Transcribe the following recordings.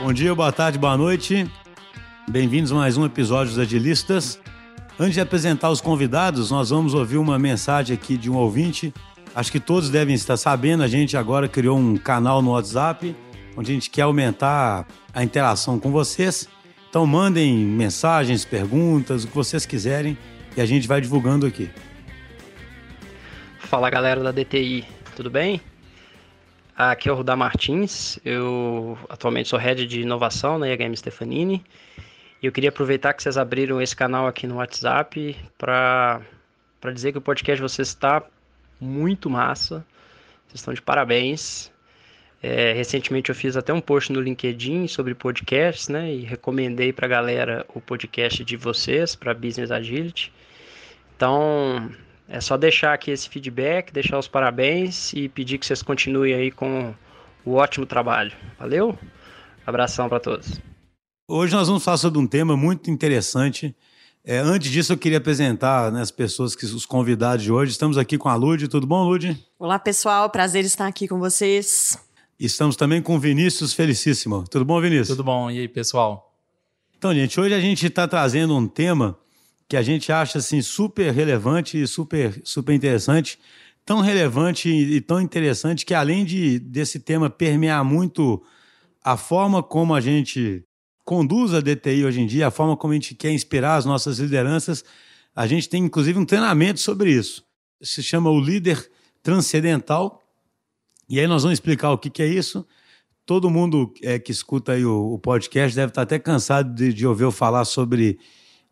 Bom dia, boa tarde, boa noite. Bem-vindos a mais um episódio dos Agilistas. Antes de apresentar os convidados, nós vamos ouvir uma mensagem aqui de um ouvinte. Acho que todos devem estar sabendo, a gente agora criou um canal no WhatsApp, onde a gente quer aumentar a interação com vocês. Então mandem mensagens, perguntas, o que vocês quiserem e a gente vai divulgando aqui. Fala galera da DTI, tudo bem? Aqui é o Rudá Martins, eu atualmente sou head de inovação na IHM Stefanini e eu queria aproveitar que vocês abriram esse canal aqui no WhatsApp para dizer que o podcast de vocês está muito massa, vocês estão de parabéns. É, recentemente eu fiz até um post no LinkedIn sobre podcasts, né? E recomendei para a galera o podcast de vocês para Business Agility. Então é só deixar aqui esse feedback, deixar os parabéns e pedir que vocês continuem aí com o ótimo trabalho. Valeu? Abração para todos. Hoje nós vamos falar sobre um tema muito interessante. É, antes disso, eu queria apresentar né, as pessoas que os convidados de hoje. Estamos aqui com a Lud. Tudo bom, Lud? Olá, pessoal. Prazer estar aqui com vocês. Estamos também com o Vinícius Felicíssimo. Tudo bom, Vinícius? Tudo bom. E aí, pessoal? Então, gente, hoje a gente está trazendo um tema que a gente acha assim super relevante e super, super interessante. Tão relevante e tão interessante que, além de, desse tema permear muito a forma como a gente conduz a DTI hoje em dia, a forma como a gente quer inspirar as nossas lideranças, a gente tem inclusive um treinamento sobre isso. Se chama o líder transcendental e aí nós vamos explicar o que, que é isso. Todo mundo é, que escuta aí o, o, podcast deve estar até cansado de, de, ouvir eu falar sobre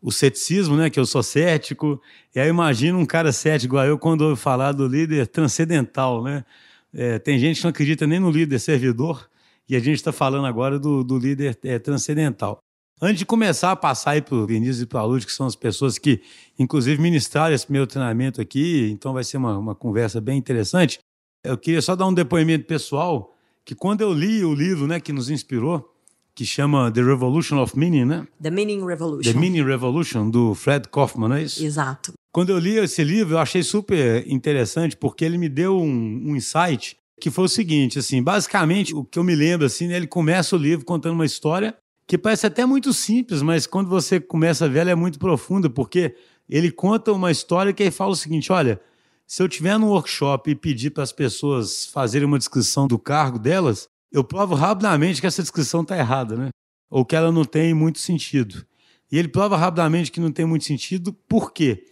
o ceticismo, né? Que eu sou cético. E aí imagina um cara cético igual eu quando ouve falar do líder transcendental, né? É, tem gente que não acredita nem no líder servidor e a gente está falando agora do, do líder é, transcendental. Antes de começar a passar aí para o Vinícius e para a Luz, que são as pessoas que, inclusive, ministraram esse meu treinamento aqui, então vai ser uma, uma conversa bem interessante. Eu queria só dar um depoimento pessoal, que quando eu li o livro né, que nos inspirou, que chama The Revolution of Meaning, né? The Meaning Revolution. The Meaning Revolution, do Fred Kaufman, não é isso? Exato. Quando eu li esse livro, eu achei super interessante, porque ele me deu um, um insight que foi o seguinte, assim, basicamente, o que eu me lembro, assim, né, ele começa o livro contando uma história que parece até muito simples, mas quando você começa a ver, ela é muito profunda, porque ele conta uma história que aí fala o seguinte, olha, se eu tiver num workshop e pedir para as pessoas fazerem uma descrição do cargo delas, eu provo rapidamente que essa descrição está errada, né? Ou que ela não tem muito sentido. E ele prova rapidamente que não tem muito sentido, por quê?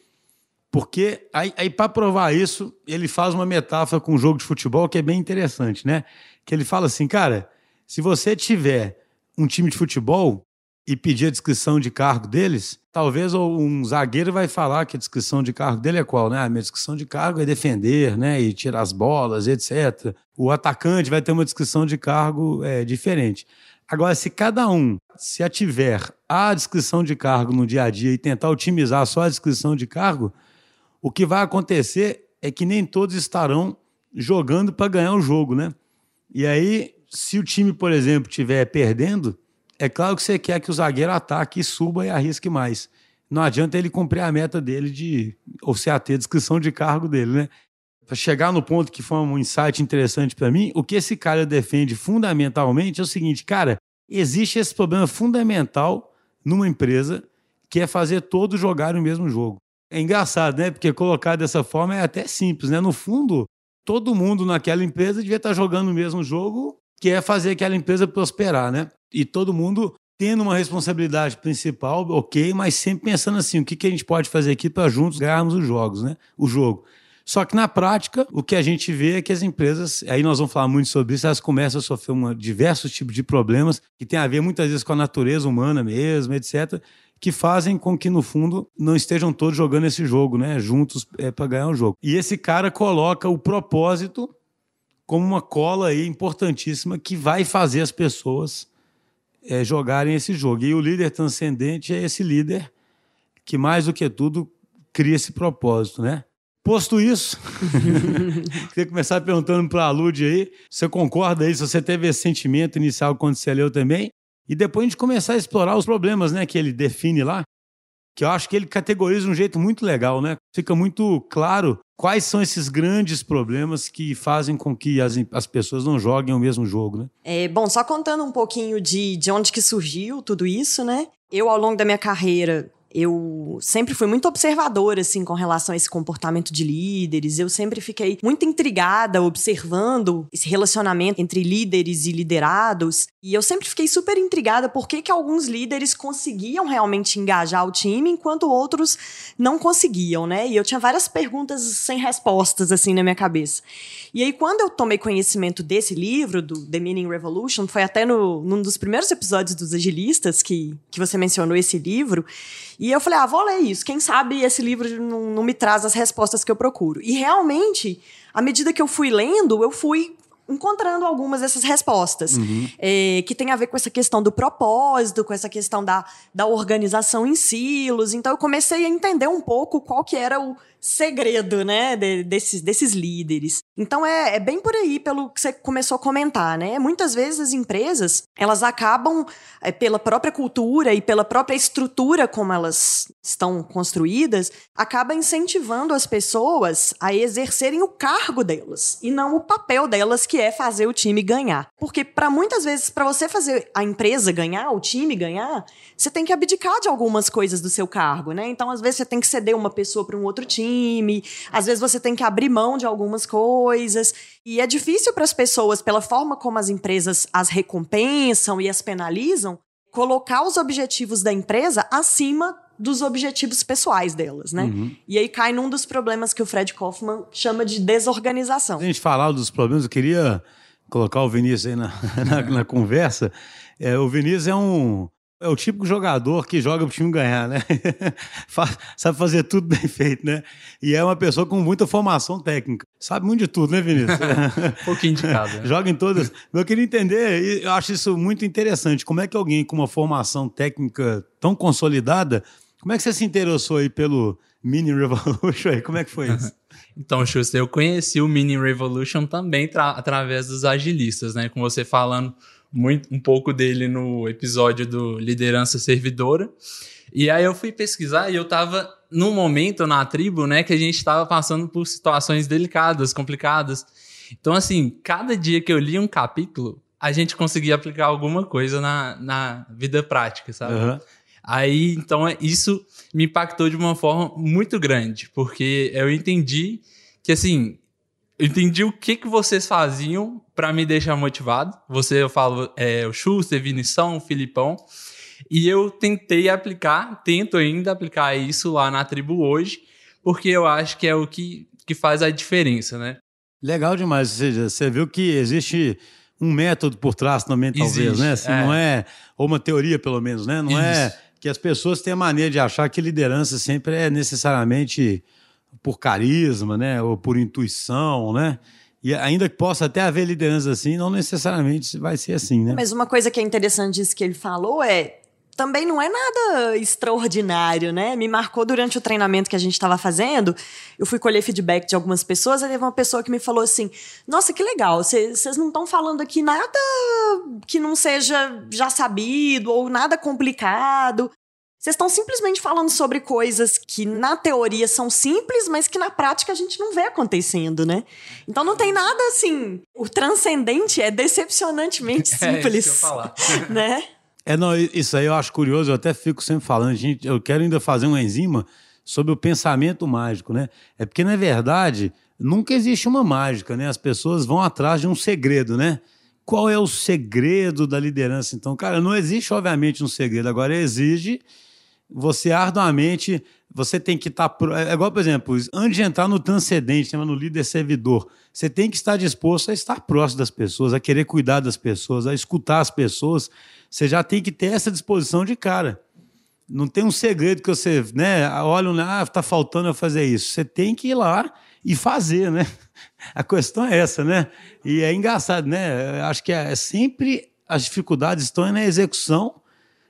Porque aí, aí para provar isso, ele faz uma metáfora com um jogo de futebol que é bem interessante, né? Que ele fala assim, cara, se você tiver um time de futebol e pedir a descrição de cargo deles, talvez um zagueiro vai falar que a descrição de cargo dele é qual, né? A minha descrição de cargo é defender, né? E tirar as bolas, etc. O atacante vai ter uma descrição de cargo é, diferente. Agora, se cada um se ativer a descrição de cargo no dia a dia e tentar otimizar só a descrição de cargo, o que vai acontecer é que nem todos estarão jogando para ganhar o jogo, né? E aí, se o time, por exemplo, estiver perdendo, é claro que você quer que o zagueiro ataque, suba e arrisque mais. Não adianta ele cumprir a meta dele de. ou se ater a descrição de cargo dele, né? Para chegar no ponto que foi um insight interessante para mim, o que esse cara defende fundamentalmente é o seguinte, cara, existe esse problema fundamental numa empresa que é fazer todos jogarem o mesmo jogo. É engraçado, né? Porque colocar dessa forma é até simples, né? No fundo, todo mundo naquela empresa devia estar jogando o mesmo jogo, que é fazer aquela empresa prosperar, né? E todo mundo tendo uma responsabilidade principal, ok, mas sempre pensando assim, o que, que a gente pode fazer aqui para juntos ganharmos os jogos, né? O jogo. Só que na prática, o que a gente vê é que as empresas, aí nós vamos falar muito sobre isso, elas começam a sofrer uma, diversos tipos de problemas que tem a ver muitas vezes com a natureza humana mesmo, etc., que fazem com que, no fundo, não estejam todos jogando esse jogo, né? Juntos é, para ganhar o jogo. E esse cara coloca o propósito como uma cola aí importantíssima que vai fazer as pessoas é, jogarem esse jogo. E o líder transcendente é esse líder que, mais do que tudo, cria esse propósito, né? Posto isso, queria começar perguntando para a Lud aí, você concorda aí, se você teve esse sentimento inicial quando você leu também, e depois a gente começar a explorar os problemas né, que ele define lá. Que eu acho que ele categoriza de um jeito muito legal, né? Fica muito claro quais são esses grandes problemas que fazem com que as, as pessoas não joguem o mesmo jogo, né? É, bom, só contando um pouquinho de, de onde que surgiu tudo isso, né? Eu, ao longo da minha carreira, eu sempre fui muito observadora, assim, com relação a esse comportamento de líderes. Eu sempre fiquei muito intrigada observando esse relacionamento entre líderes e liderados. E eu sempre fiquei super intrigada por que, que alguns líderes conseguiam realmente engajar o time, enquanto outros não conseguiam, né? E eu tinha várias perguntas sem respostas, assim, na minha cabeça. E aí, quando eu tomei conhecimento desse livro, do The Meaning Revolution, foi até no, num dos primeiros episódios dos Agilistas que, que você mencionou esse livro. E eu falei, ah, vou ler isso. Quem sabe esse livro não, não me traz as respostas que eu procuro. E realmente, à medida que eu fui lendo, eu fui encontrando algumas dessas respostas, uhum. é, que tem a ver com essa questão do propósito, com essa questão da, da organização em silos. Então, eu comecei a entender um pouco qual que era o segredo, né, de, desses, desses líderes. Então é, é, bem por aí, pelo que você começou a comentar, né? Muitas vezes as empresas, elas acabam, é, pela própria cultura e pela própria estrutura como elas estão construídas, acaba incentivando as pessoas a exercerem o cargo delas e não o papel delas, que é fazer o time ganhar. Porque para muitas vezes, para você fazer a empresa ganhar, o time ganhar, você tem que abdicar de algumas coisas do seu cargo, né? Então, às vezes, você tem que ceder uma pessoa para um outro time, às vezes, você tem que abrir mão de algumas coisas. E é difícil para as pessoas, pela forma como as empresas as recompensam e as penalizam, colocar os objetivos da empresa acima dos objetivos pessoais delas, né? Uhum. E aí cai num dos problemas que o Fred Kaufman chama de desorganização. A gente falar dos problemas, eu queria colocar o Vinícius aí na, na, na conversa. É, o Vinícius é um é o típico jogador que joga pro time ganhar, né? Sabe fazer tudo bem feito, né? E é uma pessoa com muita formação técnica. Sabe muito de tudo, né, Vinícius? um pouquinho de cada. Né? Joga em todas. Eu queria entender, eu acho isso muito interessante. Como é que alguém com uma formação técnica tão consolidada, como é que você se interessou aí pelo Mini Revolution aí? Como é que foi isso? Então, Schuster, eu conheci o Mini Revolution também através dos agilistas, né? Com você falando muito, um pouco dele no episódio do Liderança Servidora. E aí eu fui pesquisar e eu tava num momento na tribo, né, que a gente estava passando por situações delicadas, complicadas. Então, assim, cada dia que eu li um capítulo, a gente conseguia aplicar alguma coisa na, na vida prática, sabe? Uhum. Aí, então, é, isso me impactou de uma forma muito grande, porque eu entendi que, assim, entendi o que, que vocês faziam para me deixar motivado. Você, eu falo, é, o Schuster, Vinição, o Filipão. E eu tentei aplicar, tento ainda aplicar isso lá na tribo hoje, porque eu acho que é o que, que faz a diferença, né? Legal demais. Ou seja, você viu que existe um método por trás também, talvez, existe, né? Assim, é. Não é, ou uma teoria, pelo menos, né? Não é isso. é que as pessoas têm a mania de achar que liderança sempre é necessariamente por carisma, né? Ou por intuição, né? E ainda que possa até haver liderança assim, não necessariamente vai ser assim, né? Mas uma coisa que é interessante disso que ele falou é também não é nada extraordinário, né? Me marcou durante o treinamento que a gente estava fazendo. Eu fui colher feedback de algumas pessoas, aí teve uma pessoa que me falou assim: Nossa, que legal, vocês não estão falando aqui nada que não seja já sabido ou nada complicado. Vocês estão simplesmente falando sobre coisas que na teoria são simples, mas que na prática a gente não vê acontecendo, né? Então não tem nada assim. O transcendente é decepcionantemente simples. É isso que eu falar. né? É, não, isso aí eu acho curioso, eu até fico sempre falando, gente, eu quero ainda fazer uma enzima sobre o pensamento mágico, né? É porque, na verdade, nunca existe uma mágica, né? As pessoas vão atrás de um segredo, né? Qual é o segredo da liderança? Então, cara, não existe, obviamente, um segredo. Agora, exige você arduamente, você tem que estar. Tá, é igual, por exemplo, antes de entrar no transcendente, no líder servidor, você tem que estar disposto a estar próximo das pessoas, a querer cuidar das pessoas, a escutar as pessoas. Você já tem que ter essa disposição de cara. Não tem um segredo que você, né, olha, ah, tá faltando eu fazer isso. Você tem que ir lá e fazer, né? A questão é essa, né? E é engraçado, né? Acho que é sempre as dificuldades estão na execução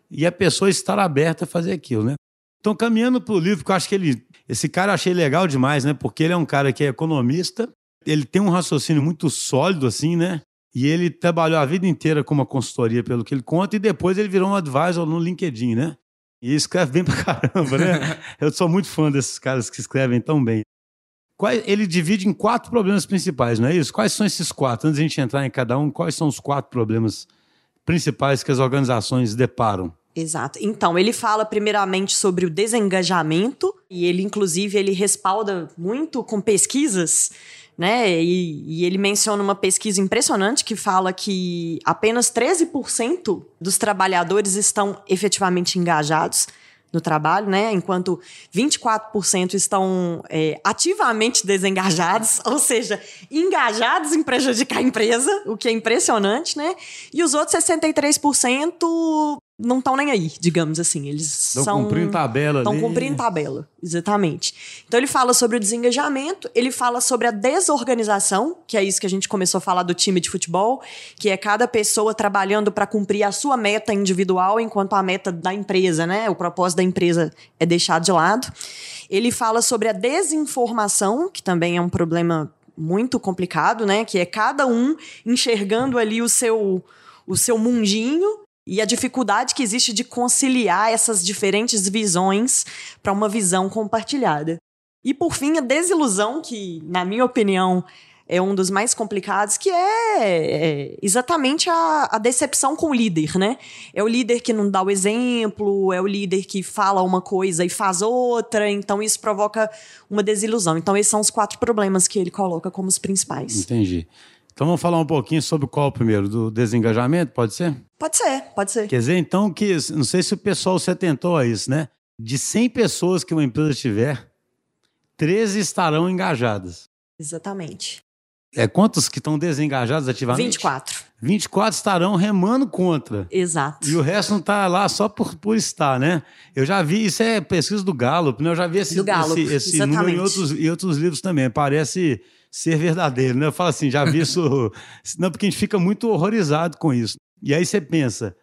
e a pessoa estar aberta a fazer aquilo, né? Então, caminhando para o livro, que eu acho que ele. Esse cara eu achei legal demais, né? Porque ele é um cara que é economista, ele tem um raciocínio muito sólido, assim, né? E ele trabalhou a vida inteira com uma consultoria, pelo que ele conta, e depois ele virou um advisor no LinkedIn, né? E escreve bem pra caramba, né? Eu sou muito fã desses caras que escrevem tão bem. Ele divide em quatro problemas principais, não é isso? Quais são esses quatro? Antes de a gente entrar em cada um, quais são os quatro problemas principais que as organizações deparam? Exato. Então, ele fala primeiramente sobre o desengajamento, e ele, inclusive, ele respalda muito com pesquisas, né? E, e ele menciona uma pesquisa impressionante que fala que apenas 13% dos trabalhadores estão efetivamente engajados no trabalho, né? Enquanto 24% estão é, ativamente desengajados, ou seja, engajados em prejudicar a empresa, o que é impressionante, né? E os outros 63% não estão nem aí, digamos assim. Eles Estão são. cumprindo tabela Estão cumprindo tabela, exatamente. Então ele fala sobre o desengajamento, ele fala sobre a desorganização, que é isso que a gente começou a falar do time de futebol, que é cada pessoa trabalhando para cumprir a sua meta individual, enquanto a meta da empresa, né? O propósito da empresa é deixado de lado. Ele fala sobre a desinformação, que também é um problema muito complicado, né? Que é cada um enxergando ali o seu o seu mundinho e a dificuldade que existe de conciliar essas diferentes visões para uma visão compartilhada. E por fim, a desilusão, que, na minha opinião, é um dos mais complicados, que é, é exatamente a, a, decepção com o líder, né? É o líder que não dá o exemplo, é o líder que fala uma coisa e faz outra, então isso provoca uma desilusão. Então, esses são os quatro problemas que ele coloca como os principais. Entendi. Então vamos falar um pouquinho sobre qual primeiro? Do desengajamento, pode ser? Pode ser, pode ser. Quer dizer, então, que não sei se o pessoal se atentou a isso, né? De 100 pessoas que uma empresa tiver, 13 estarão engajadas. Exatamente. É quantos que estão desengajados ativamente? 24. 24 estarão remando contra. Exato. E o resto não está lá só por, por estar, né? Eu já vi, isso é pesquisa do Gallup, né? Eu já vi esse, Gallup, esse, esse número em outros, em outros livros também. Parece ser verdadeiro, né? Eu falo assim, já vi isso. não, porque a gente fica muito horrorizado com isso. E aí você pensa,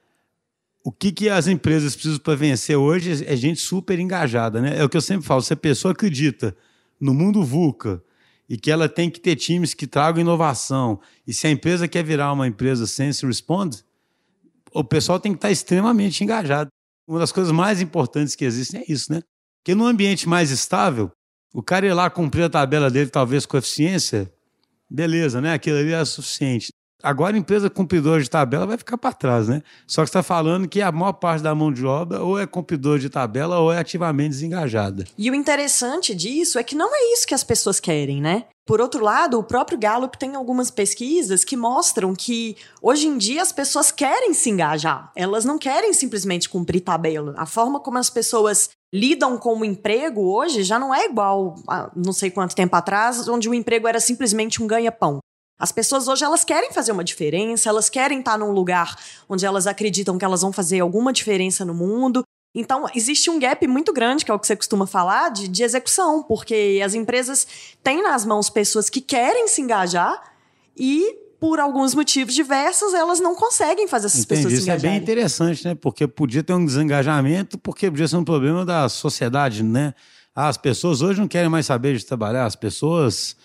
o que, que as empresas precisam para vencer hoje é gente super engajada, né? É o que eu sempre falo, se a pessoa acredita no mundo VUCA e que ela tem que ter times que tragam inovação, e se a empresa quer virar uma empresa Sense Respond, o pessoal tem que estar extremamente engajado. Uma das coisas mais importantes que existem é isso, né? Porque num ambiente mais estável, o cara ir lá cumprir a tabela dele, talvez com eficiência, beleza, né? Aquilo ali é suficiente. Agora, a empresa cumpridora de tabela vai ficar para trás, né? Só que está falando que a maior parte da mão de obra ou é cumpridor de tabela ou é ativamente desengajada. E o interessante disso é que não é isso que as pessoas querem, né? Por outro lado, o próprio Gallup tem algumas pesquisas que mostram que hoje em dia as pessoas querem se engajar. Elas não querem simplesmente cumprir tabela. A forma como as pessoas lidam com o emprego hoje já não é igual a não sei quanto tempo atrás, onde o emprego era simplesmente um ganha-pão. As pessoas hoje elas querem fazer uma diferença, elas querem estar num lugar onde elas acreditam que elas vão fazer alguma diferença no mundo. Então, existe um gap muito grande, que é o que você costuma falar, de, de execução, porque as empresas têm nas mãos pessoas que querem se engajar e, por alguns motivos diversos, elas não conseguem fazer essas Entendi. pessoas se Isso é engajarem. bem interessante, né? Porque podia ter um desengajamento, porque podia ser um problema da sociedade, né? Ah, as pessoas hoje não querem mais saber de trabalhar, as pessoas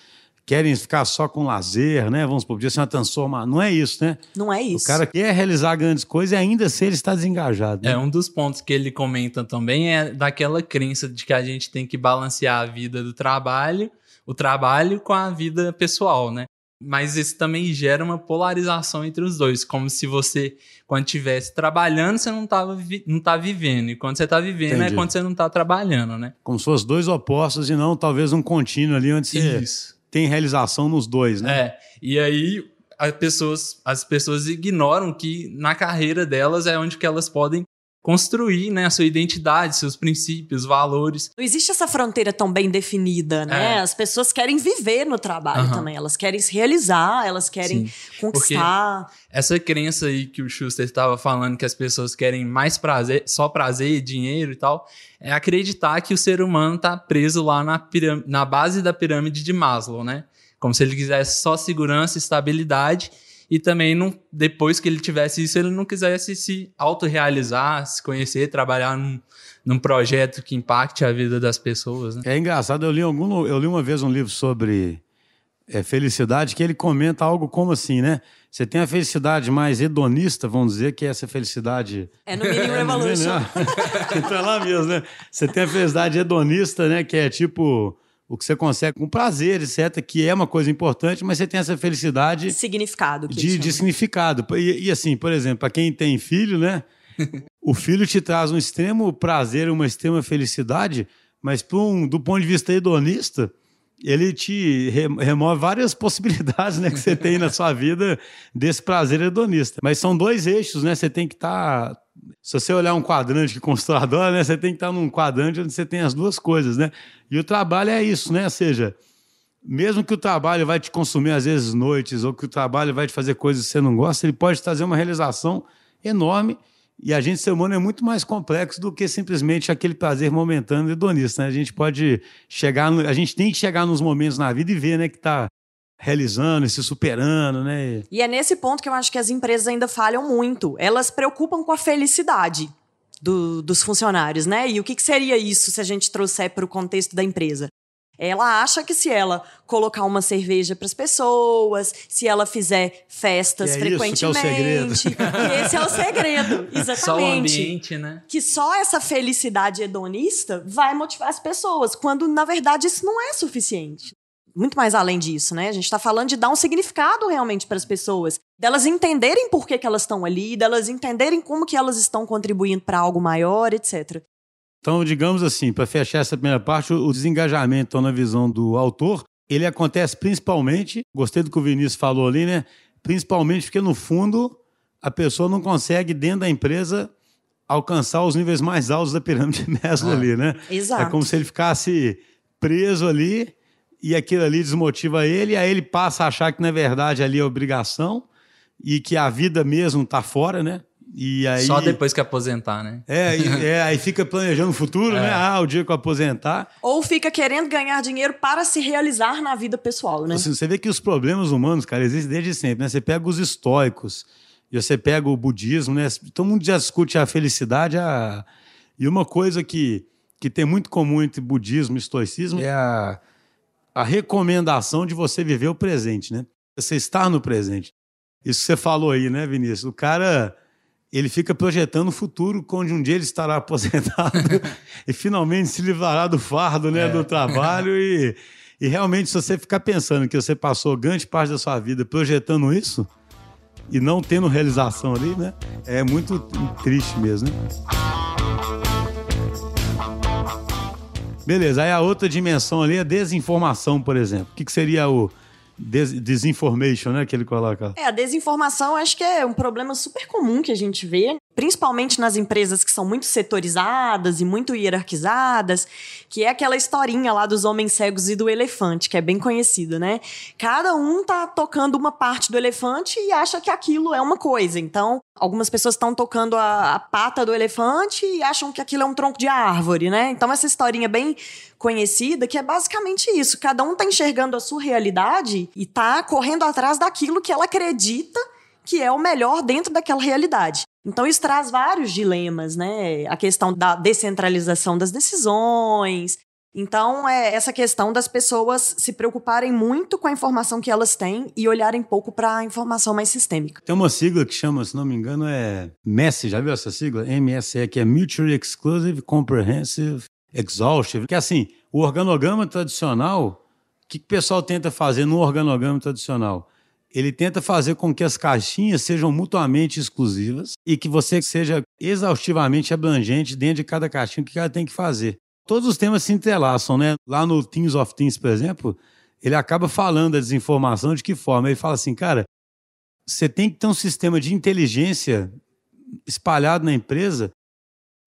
querem ficar só com lazer, né? Vamos supor, podia ser uma transformação. Não é isso, né? Não é isso. O cara quer realizar grandes coisas e ainda assim ele está desengajado. né? É, um dos pontos que ele comenta também é daquela crença de que a gente tem que balancear a vida do trabalho, o trabalho com a vida pessoal, né? Mas isso também gera uma polarização entre os dois, como se você, quando estivesse trabalhando, você não estava vi não tá vivendo, e quando você está vivendo Entendi. é quando você não está trabalhando, né? Como se fossem dois opostos e não talvez um contínuo ali onde você Isso. Tem realização nos dois, né? É, e aí as pessoas, as pessoas ignoram que na carreira delas é onde que elas podem construir né, a sua identidade, seus princípios, valores. Não existe essa fronteira tão bem definida, né? É. As pessoas querem viver no trabalho Aham. também. Elas querem se realizar, elas querem Sim, conquistar. Essa crença aí que o Schuster estava falando que as pessoas querem mais prazer, só prazer, dinheiro e tal, é acreditar que o ser humano está preso lá na, na base da pirâmide de Maslow, né? Como se ele quisesse só segurança, estabilidade e também não, depois que ele tivesse isso, ele não quisesse se autorrealizar, se conhecer, trabalhar num, num projeto que impacte a vida das pessoas, né? É engraçado, eu li, algum, eu li uma vez um livro sobre é, felicidade, que ele comenta algo como assim, né? Você tem a felicidade mais hedonista, vamos dizer, que é essa felicidade. É no Mini Revolution. então é lá mesmo, né? Você tem a felicidade hedonista, né? Que é tipo o que você consegue com prazer, etc., que é uma coisa importante, mas você tem essa felicidade. Significado. de, de significado. E, e, assim, por exemplo, para quem tem filho, né? o filho te traz um extremo prazer, uma extrema felicidade, mas um, do ponto de vista hedonista, ele te remove várias possibilidades né, que você tem na sua vida desse prazer hedonista. Mas são dois eixos, né? Você tem que estar. Tá, se você olhar um quadrante que construtor adora, né? Você tem que estar num quadrante onde você tem as duas coisas, né? E o trabalho é isso, né? Ou seja, mesmo que o trabalho vai te consumir às vezes noites, ou que o trabalho vai te fazer coisas que você não gosta, ele pode trazer uma realização enorme e a gente, ser humano, é muito mais complexo do que simplesmente aquele prazer momentâneo hedonista. Né? A gente pode chegar, no, a gente tem que chegar nos momentos na vida e ver, né, que está realizando e se superando, né? E é nesse ponto que eu acho que as empresas ainda falham muito. Elas preocupam com a felicidade do, dos funcionários, né? E o que, que seria isso se a gente trouxer para o contexto da empresa? Ela acha que se ela colocar uma cerveja para as pessoas, se ela fizer festas que é frequentemente, isso que, é que esse é o segredo, exatamente. Só o ambiente, né? Que só essa felicidade hedonista vai motivar as pessoas, quando na verdade isso não é suficiente. Muito mais além disso, né? A gente está falando de dar um significado realmente para as pessoas, delas entenderem por que, que elas estão ali, delas entenderem como que elas estão contribuindo para algo maior, etc. Então, digamos assim, para fechar essa primeira parte, o desengajamento então, na visão do autor, ele acontece principalmente, gostei do que o Vinícius falou ali, né? Principalmente porque, no fundo, a pessoa não consegue, dentro da empresa, alcançar os níveis mais altos da pirâmide Maslow ah, ali, né? Exato. É como se ele ficasse preso ali e aquilo ali desmotiva ele, e aí ele passa a achar que, na verdade, ali é obrigação e que a vida mesmo está fora, né? E aí, Só depois que aposentar, né? É, é aí fica planejando o futuro, né? é. né? Ah, o dia que eu aposentar. Ou fica querendo ganhar dinheiro para se realizar na vida pessoal, né? Assim, você vê que os problemas humanos, cara, existem desde sempre, né? Você pega os estoicos, e você pega o budismo, né? Todo mundo já discute a felicidade. A... E uma coisa que, que tem muito comum entre budismo e estoicismo é a, a recomendação de você viver o presente, né? Você estar no presente. Isso que você falou aí, né, Vinícius? O cara ele fica projetando o futuro onde um dia ele estará aposentado e finalmente se livrará do fardo né, é. do trabalho. E, e realmente, se você ficar pensando que você passou grande parte da sua vida projetando isso e não tendo realização ali, né, é muito triste mesmo. Né? Beleza, aí a outra dimensão ali é desinformação, por exemplo. O que, que seria o Des né, que ele coloca. É, a desinformação acho que é um problema super comum que a gente vê, principalmente nas empresas que são muito setorizadas e muito hierarquizadas, que é aquela historinha lá dos homens cegos e do elefante, que é bem conhecido, né? Cada um tá tocando uma parte do elefante e acha que aquilo é uma coisa. Então, algumas pessoas estão tocando a, a pata do elefante e acham que aquilo é um tronco de árvore, né? Então, essa historinha bem conhecida, que é basicamente isso. Cada um tá enxergando a sua realidade e tá correndo atrás daquilo que ela acredita que é o melhor dentro daquela realidade. Então isso traz vários dilemas, né? A questão da descentralização das decisões. Então, é essa questão das pessoas se preocuparem muito com a informação que elas têm e olharem pouco para a informação mais sistêmica. Tem uma sigla que chama, se não me engano, é MESSE, já viu essa sigla? MSE, que é Mutually Exclusive Comprehensive exhaustive, que é assim, o organograma tradicional, o que, que o pessoal tenta fazer no organograma tradicional? Ele tenta fazer com que as caixinhas sejam mutuamente exclusivas e que você seja exaustivamente abrangente dentro de cada caixinha que ela tem que fazer. Todos os temas se entrelaçam, né? Lá no Teams of Teams, por exemplo, ele acaba falando da desinformação de que forma? Ele fala assim, cara, você tem que ter um sistema de inteligência espalhado na empresa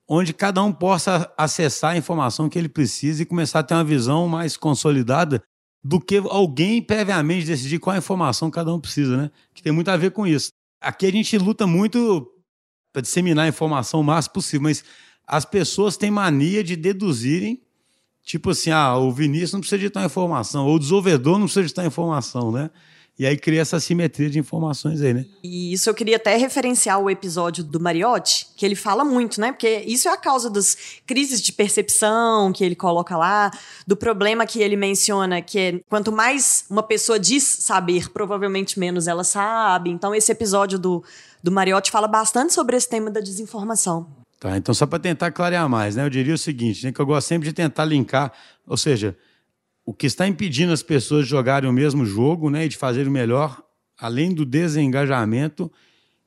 onde cada um possa acessar a informação que ele precisa e começar a ter uma visão mais consolidada do que alguém previamente decidir qual informação cada um precisa, né? Que tem muito a ver com isso. Aqui a gente luta muito para disseminar a informação o máximo possível, mas as pessoas têm mania de deduzirem, tipo assim, ah, o Vinícius não precisa de tal informação, ou o desenvolvedor não precisa de tal informação, né? E aí cria essa simetria de informações aí, né? E isso eu queria até referenciar o episódio do Mariotti, que ele fala muito, né? Porque isso é a causa das crises de percepção que ele coloca lá, do problema que ele menciona, que é quanto mais uma pessoa diz saber, provavelmente menos ela sabe. Então, esse episódio do, do Mariotti fala bastante sobre esse tema da desinformação. Tá, então só para tentar clarear mais, né? Eu diria o seguinte, né, que eu gosto sempre de tentar linkar, ou seja, o que está impedindo as pessoas de jogarem o mesmo jogo, né, e de fazerem o melhor, além do desengajamento,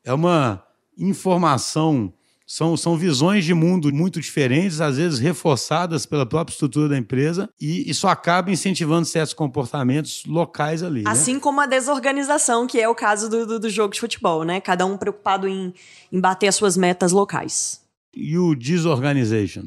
é uma informação, são, são visões de mundo muito diferentes, às vezes reforçadas pela própria estrutura da empresa, e isso acaba incentivando certos comportamentos locais ali. Né? Assim né? como a desorganização, que é o caso do, do, do jogo de futebol, né? Cada um preocupado em, em bater as suas metas locais e o disorganization?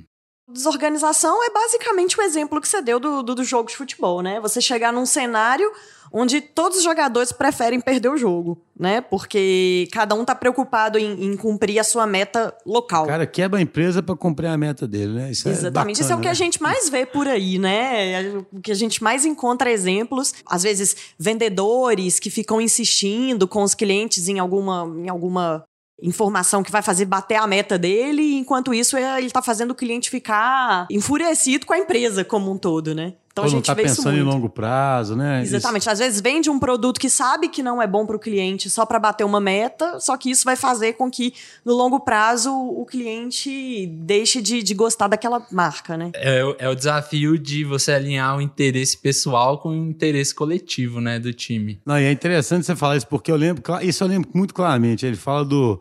Desorganização é basicamente o exemplo que você deu do, do, do, jogo de futebol, né? Você chegar num cenário onde todos os jogadores preferem perder o jogo, né? Porque cada um tá preocupado em, em cumprir a sua meta local. O cara quebra a empresa para cumprir a meta dele, né? Isso é Exatamente. É bacana, Isso é o que né? a gente mais vê por aí, né? O que a gente mais encontra exemplos. Às vezes, vendedores que ficam insistindo com os clientes em alguma, em alguma informação que vai fazer bater a meta dele, enquanto isso é, ele está fazendo o cliente ficar enfurecido com a empresa como um todo, né? Então a gente não tá pensando em longo prazo, né? Exatamente. Isso. Às vezes vende um produto que sabe que não é bom para o cliente só para bater uma meta, só que isso vai fazer com que no longo prazo o cliente deixe de, de gostar daquela marca, né? É, é o desafio de você alinhar o interesse pessoal com o interesse coletivo, né, do time. Não, e é interessante você falar isso porque eu lembro, isso eu lembro muito claramente. Ele fala do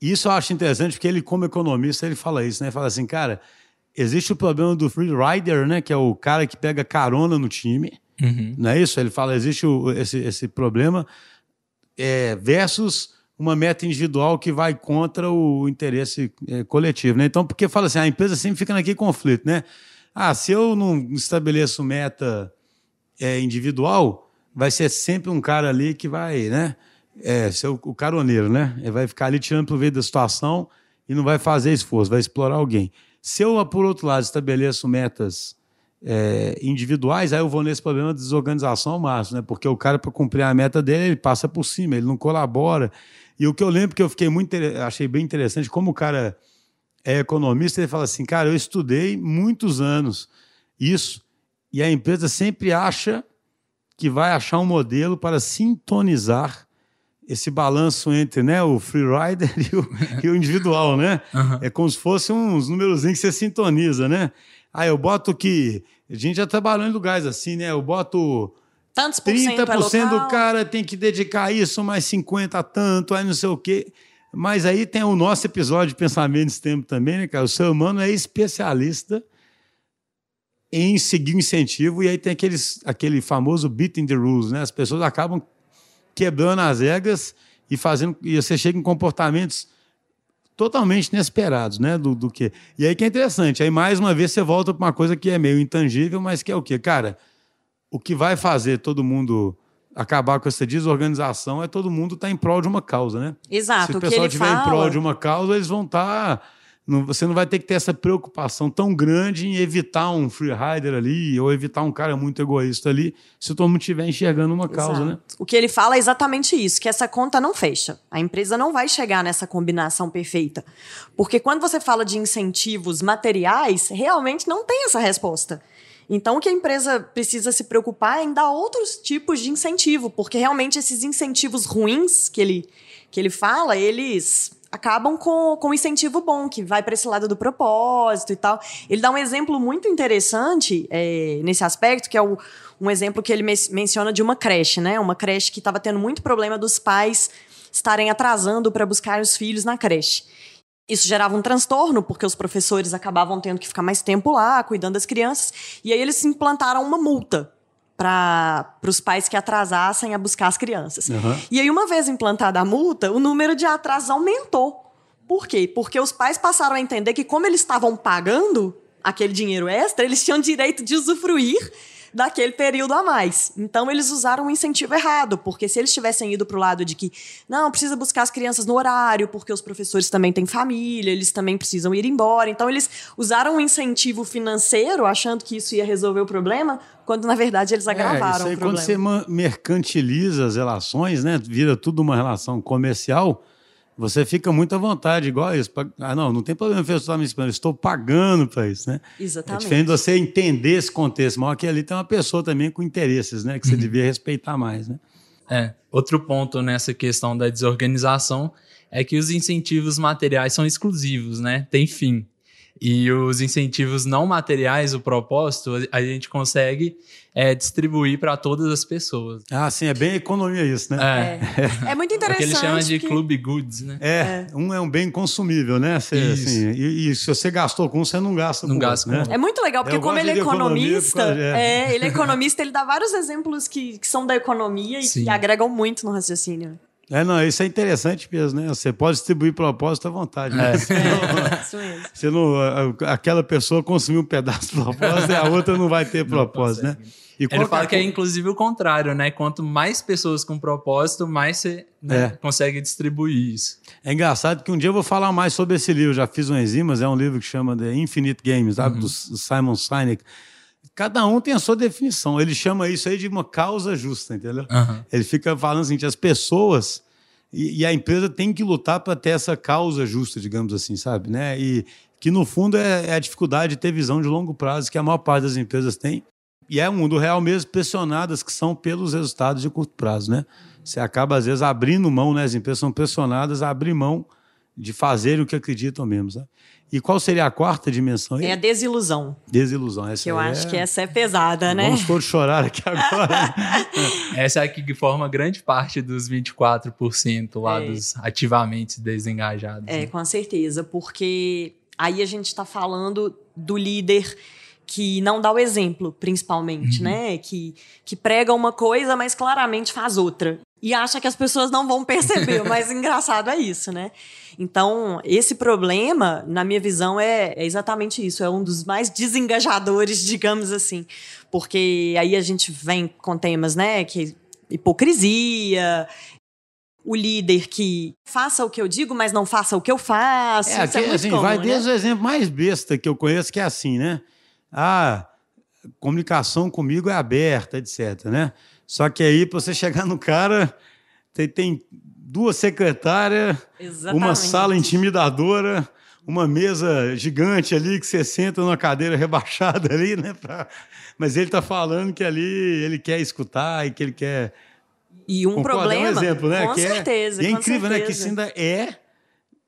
isso eu acho interessante porque ele como economista ele fala isso, né? Ele fala assim, cara, existe o problema do free rider, né? Que é o cara que pega carona no time. Uhum. Não é isso? Ele fala, existe o, esse, esse problema é, versus uma meta individual que vai contra o interesse é, coletivo, né? Então, porque fala assim, a empresa sempre fica naquele conflito, né? Ah, se eu não estabeleço meta é, individual, vai ser sempre um cara ali que vai, né? É, ser o, o caroneiro, né? Ele vai ficar ali tirando proveito da situação e não vai fazer esforço, vai explorar alguém. Se eu, por outro lado, estabeleço metas é, individuais, aí eu vou nesse problema de desorganização máximo, né? Porque o cara, para cumprir a meta dele, ele passa por cima, ele não colabora. E o que eu lembro que eu fiquei muito achei bem interessante, como o cara é economista, ele fala assim, cara, eu estudei muitos anos isso, e a empresa sempre acha que vai achar um modelo para sintonizar esse balanço entre né, o freerider e o, e o individual, né? Uhum. É como se fosse uns números que você sintoniza, né? Aí eu boto que. A gente já trabalhou em lugares assim, né? Eu boto. Tantos por 30% do cara tem que dedicar isso, mais 50% a tanto, aí não sei o quê. Mas aí tem o nosso episódio de pensamento nesse tempo também, né, cara? O ser humano é especialista em seguir o incentivo, e aí tem aqueles, aquele famoso beating the rules, né? As pessoas acabam quebrando as regras e fazendo. E você chega em comportamentos totalmente inesperados, né? Do, do que. E aí que é interessante. Aí, mais uma vez, você volta para uma coisa que é meio intangível, mas que é o quê? Cara, o que vai fazer todo mundo acabar com essa desorganização é todo mundo estar tá em prol de uma causa, né? Exato. Se o pessoal estiver fala... em prol de uma causa, eles vão estar. Tá não, você não vai ter que ter essa preocupação tão grande em evitar um freerider ali ou evitar um cara muito egoísta ali, se todo mundo estiver enxergando uma causa, Exato. né? O que ele fala é exatamente isso, que essa conta não fecha. A empresa não vai chegar nessa combinação perfeita. Porque quando você fala de incentivos materiais, realmente não tem essa resposta. Então, o que a empresa precisa se preocupar é em dar outros tipos de incentivo, porque realmente esses incentivos ruins que ele, que ele fala, eles acabam com, com um incentivo bom, que vai para esse lado do propósito e tal. Ele dá um exemplo muito interessante é, nesse aspecto, que é o, um exemplo que ele me menciona de uma creche, né? Uma creche que estava tendo muito problema dos pais estarem atrasando para buscar os filhos na creche. Isso gerava um transtorno, porque os professores acabavam tendo que ficar mais tempo lá, cuidando das crianças, e aí eles implantaram uma multa para os pais que atrasassem a buscar as crianças. Uhum. E aí, uma vez implantada a multa, o número de atrasos aumentou. Por quê? Porque os pais passaram a entender que, como eles estavam pagando aquele dinheiro extra, eles tinham direito de usufruir daquele período a mais. Então eles usaram um incentivo errado, porque se eles tivessem ido para o lado de que não precisa buscar as crianças no horário, porque os professores também têm família, eles também precisam ir embora. Então eles usaram um incentivo financeiro, achando que isso ia resolver o problema, quando na verdade eles agravaram é, aí, o problema. Quando você mercantiliza as relações, né, vira tudo uma relação comercial você fica muito à vontade, igual isso. Ah, não, não tem problema eu estar me eu estou pagando para isso, né? Exatamente. É diferente de você entender esse contexto, mas aqui ali tem uma pessoa também com interesses, né? Que você uhum. devia respeitar mais, né? É. Outro ponto nessa questão da desorganização é que os incentivos materiais são exclusivos, né? Tem fim. E os incentivos não materiais, o propósito, a gente consegue é, distribuir para todas as pessoas. Ah, sim, é bem economia isso, né? É, é, é muito interessante. É o que eles chamam de que... club goods, né? É, é, um é um bem consumível, né? Você, assim, e, e, se você gastou com um, você não gasta não com gasta outro, né? É muito legal, porque como ele é economista, é. ele é economista, ele dá vários exemplos que, que são da economia e sim. que agregam muito no raciocínio. É, não, isso é interessante mesmo, né? Você pode distribuir propósito à vontade. Né? É. Isso mesmo. Você não, aquela pessoa consumiu um pedaço do propósito e a outra não vai ter propósito, né? E Ele fala que é inclusive o contrário, né? Quanto mais pessoas com propósito, mais você né, é. consegue distribuir isso. É engraçado que um dia eu vou falar mais sobre esse livro. Já fiz um enzimas, é um livro que chama The Infinite Games, sabe? Uhum. Do Simon Sinek cada um tem a sua definição. Ele chama isso aí de uma causa justa, entendeu? Uhum. Ele fica falando assim, as pessoas e, e, a empresa tem que lutar para ter essa causa justa, digamos assim, sabe? Né? E que no fundo é, é, a dificuldade de ter visão de longo prazo que a maior parte das empresas tem. E é o mundo real mesmo, pressionadas que são pelos resultados de curto prazo, né? Você acaba, às vezes, abrindo mão, né? As empresas são pressionadas a abrir mão de fazerem o que acreditam mesmo, sabe? E qual seria a quarta dimensão aí? É a desilusão. Desilusão. Essa que eu acho é... que essa é pesada, né? Vamos todos chorar aqui agora. essa é a que forma grande parte dos 24% lá é. dos ativamente desengajados. É, né? com certeza. Porque aí a gente está falando do líder que não dá o exemplo, principalmente, uhum. né? Que, que prega uma coisa, mas claramente faz outra e acha que as pessoas não vão perceber. O mais engraçado é isso, né? Então, esse problema, na minha visão, é, é, exatamente isso. É um dos mais desengajadores, digamos assim. Porque aí a gente vem com temas, né? Que hipocrisia, o líder que faça o que eu digo, mas não faça o que eu faço. É, aqui, é assim, comum, vai né? desde o exemplo mais besta que eu conheço, que é assim, né? Ah, comunicação comigo é aberta, etc, né? Só que aí, para você chegar no cara, tem, tem duas secretárias, Exatamente. uma sala intimidadora, uma mesa gigante ali que você senta numa cadeira rebaixada ali, né? Pra... Mas ele está falando que ali ele quer escutar e que ele quer. E um Concorda? problema. É um exemplo, né? Com que certeza. É, e é incrível, certeza. né? Que isso ainda é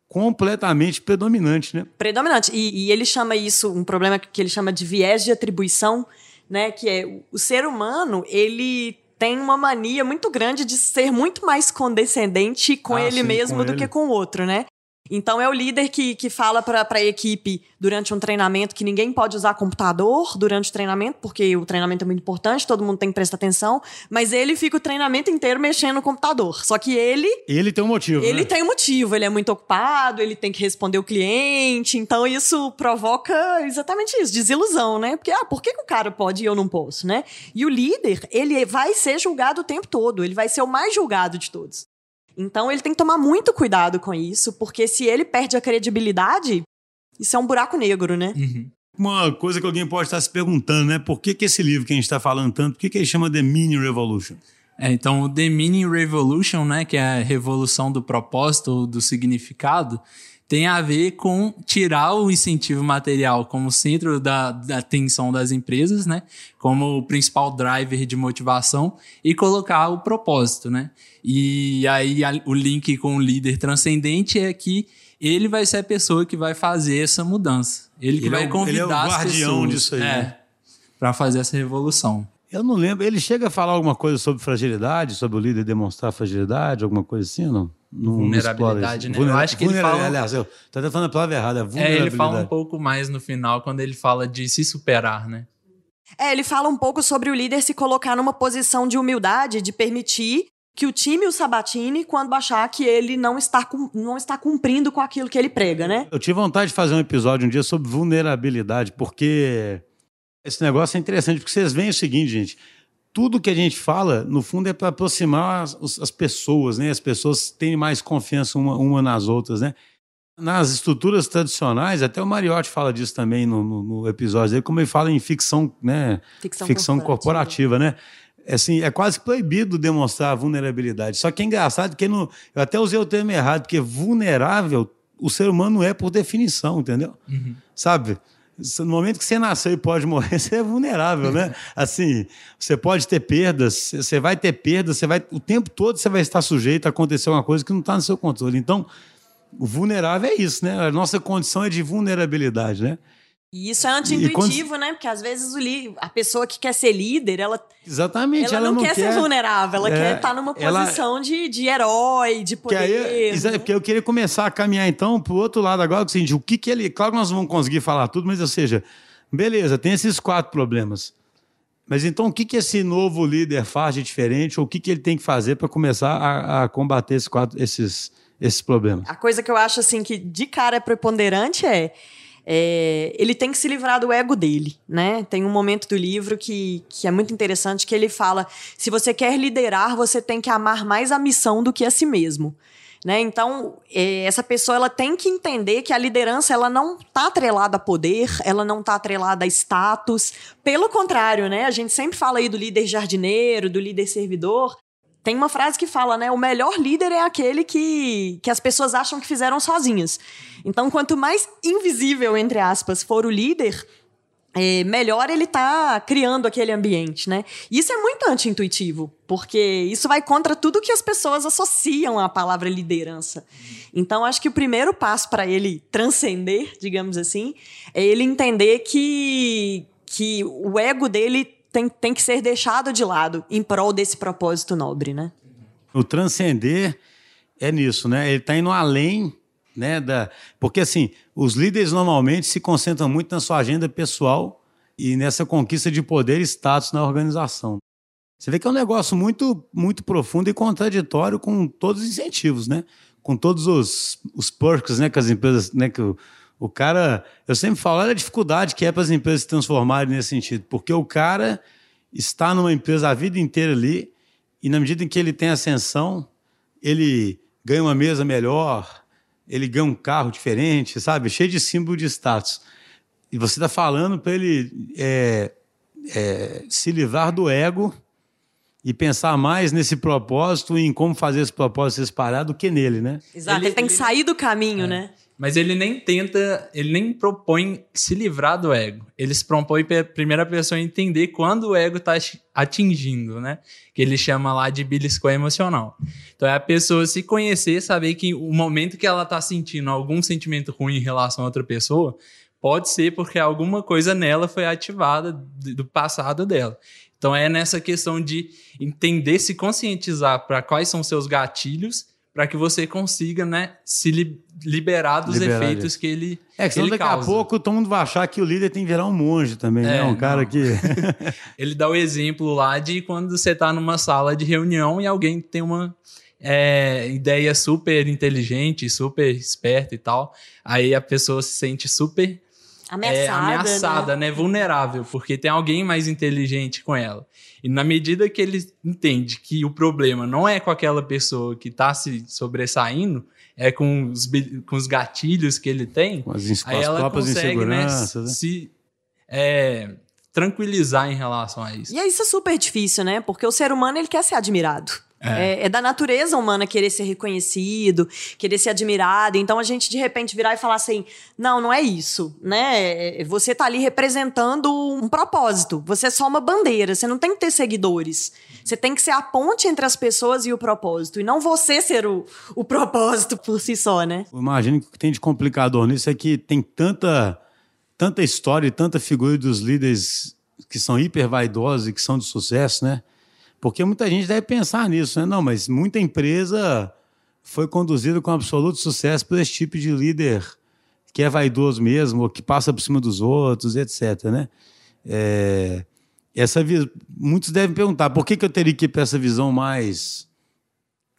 completamente predominante, né? Predominante. E, e, ele chama isso, um problema que ele chama de viés de atribuição, né? Que é o ser humano, ele tem uma mania muito grande de ser muito mais condescendente com ah, ele sim, mesmo com do ele. que com o outro, né? Então é o líder que, que fala para a equipe durante um treinamento que ninguém pode usar computador durante o treinamento, porque o treinamento é muito importante, todo mundo tem que prestar atenção, mas ele fica o treinamento inteiro mexendo no computador. Só que ele. Ele tem um motivo. Ele né? tem um motivo, ele é muito ocupado, ele tem que responder o cliente, então isso provoca exatamente isso, desilusão, né? Porque, ah, por que, que o cara pode e eu não posso, né? E o líder, ele vai ser julgado o tempo todo, ele vai ser o mais julgado de todos. Então ele tem que tomar muito cuidado com isso, porque se ele perde a credibilidade, isso é um buraco negro, né? Uhum. Uma coisa que alguém pode estar se perguntando, né? Por que, que esse livro que a gente está falando tanto, por que, que ele chama The Mini Revolution? É, então, o The Mini Revolution, né, que é a revolução do propósito, do significado, tem a ver com tirar o incentivo material como centro da, da atenção das empresas, né? Como o principal driver de motivação e colocar o propósito, né? E aí a, o link com o líder transcendente é que ele vai ser a pessoa que vai fazer essa mudança. Ele que ele vai é o, convidar ele é o guardião disso aí. É, né? para fazer essa revolução. Eu não lembro. Ele chega a falar alguma coisa sobre fragilidade, sobre o líder demonstrar fragilidade, alguma coisa assim não? não vulnerabilidade, né? eu acho que ele fala... Aliás, eu tô até falando a palavra errada, É, ele fala um pouco mais no final, quando ele fala de se superar, né? É, ele fala um pouco sobre o líder se colocar numa posição de humildade, de permitir que o time o Sabatini quando achar que ele não está, não está cumprindo com aquilo que ele prega, né? Eu tive vontade de fazer um episódio um dia sobre vulnerabilidade, porque Esse negócio é interessante, porque vocês veem o seguinte, gente. Tudo que a gente fala, no fundo, é para aproximar as, as, pessoas, né? As pessoas terem mais confiança uma, uma nas outras, né? Nas estruturas tradicionais, até o Mariotti fala disso também no, no, no episódio dele, como ele fala em ficção, né? Ficção, ficção corporativa. corporativa, né? É assim, é quase proibido demonstrar vulnerabilidade. Só que é engraçado que no, eu até usei o termo errado, porque vulnerável o ser humano é por definição, entendeu? Uhum. Sabe? No momento que você nasceu e pode morrer, você é vulnerável, né? Assim, você pode ter perdas, você vai ter perdas, você vai o tempo todo você vai estar sujeito a acontecer uma coisa que não está no seu controle. Então, o vulnerável é isso, né? A nossa condição é de vulnerabilidade, né? E isso é anti-intuitivo, quando... né? Porque às vezes li... a pessoa que quer ser líder, ela. Exatamente. Ela, ela não, não, quer, ser vulnerável, ela é, quer estar numa posição ela... de, de herói, de poder. Aí, né? Porque eu queria começar a caminhar então para o outro lado agora, assim, o que, que ele. Claro que nós vamos conseguir falar tudo, mas ou seja, beleza, tem esses quatro problemas. Mas então o que, que esse novo líder faz de diferente, ou o que, que ele tem que fazer para começar a, a combater esses, quatro, esses, esses problemas? A coisa que eu acho assim que de cara é preponderante é é, ele tem que se livrar do ego dele, né? Tem um momento do livro que, que é muito interessante que ele fala: se você quer liderar, você tem que amar mais a missão do que a si mesmo. Né? Então, é, essa pessoa ela tem que entender que a liderança ela não está atrelada a poder, ela não está atrelada a status. Pelo contrário, né? a gente sempre fala aí do líder jardineiro, do líder servidor. Tem uma frase que fala, né? O melhor líder é aquele que, que as pessoas acham que fizeram sozinhas. Então, quanto mais invisível, entre aspas, for o líder, é, melhor ele tá criando aquele ambiente, né? Isso é muito anti-intuitivo, porque isso vai contra tudo que as pessoas associam à palavra liderança. Então, acho que o primeiro passo para ele transcender, digamos assim, é ele entender que, que o ego dele tem, tem que ser deixado de lado em prol desse propósito nobre, né? O transcender é nisso, né? Ele está indo além, né? Da... Porque, assim, os líderes normalmente se concentram muito na sua agenda pessoal e nessa conquista de poder e status na organização. Você vê que é um negócio muito, muito profundo e contraditório com todos os incentivos, né? Com todos os, os perks, né? Que as empresas, né? Que o, o cara, eu sempre falo, olha a dificuldade que é para as empresas se transformarem nesse sentido, porque o cara está numa empresa a vida inteira ali e na medida em que ele tem ascensão, ele ganha uma mesa melhor, ele ganha um carro diferente, sabe? Cheio de símbolo de status. E você está falando para ele é, é, se livrar do ego e pensar mais nesse propósito e em como fazer esse propósito se espalhar do que nele, né? Exato, ele, ele tem que sair do caminho, é. né? Mas ele nem tenta, ele nem propõe se livrar do ego. Ele se propõe primeira pessoa entender quando o ego está atingindo, né? Que ele chama lá de beliscou emocional. Então é a pessoa se conhecer, saber que o momento que ela está sentindo algum sentimento ruim em relação a outra pessoa, pode ser porque alguma coisa nela foi ativada do passado dela. Então é nessa questão de entender, se conscientizar para quais são seus gatilhos para que você consiga, né, se li liberar dos liberar efeitos que ele É que senão daqui causa. a pouco todo mundo vai achar que o líder tem que virar um monge também, né? é, né? Um cara que... ele dá o exemplo lá de quando você está numa sala de reunião e alguém tem uma é, ideia super inteligente, super esperta e tal. Aí a pessoa se sente super ameaçada, é, ameaçada né? né? Vulnerável, porque tem alguém mais inteligente com ela. E na medida que ele entende que o problema não é com aquela pessoa que está se sobressaindo, é com os, com os gatilhos que ele tem, as, aí ela consegue né, né? se é, tranquilizar em relação a isso. E isso é super difícil, né? Porque o ser humano ele quer ser admirado. É. é. É, da natureza humana querer ser reconhecido, querer ser admirado. Então a gente de repente virar e falar assim: não, não é isso, né? É, você tá ali representando um propósito. Você é só uma bandeira. Você não tem que ter seguidores. Você tem que ser a ponte entre as pessoas e o propósito. E não você ser o, o propósito por si só, né? Eu imagino que o que tem de complicador nisso é que tem tanta, tanta história e tanta figura dos líderes que são hiper vaidosos e que são de sucesso, né? Porque muita gente deve pensar nisso, né? Não, mas muita empresa foi conduzida com absoluto sucesso por esse tipo de líder que é vaidoso mesmo, que passa por cima dos outros, etc. Né? É, essa Muitos devem perguntar por que, que eu teria que ir para essa visão mais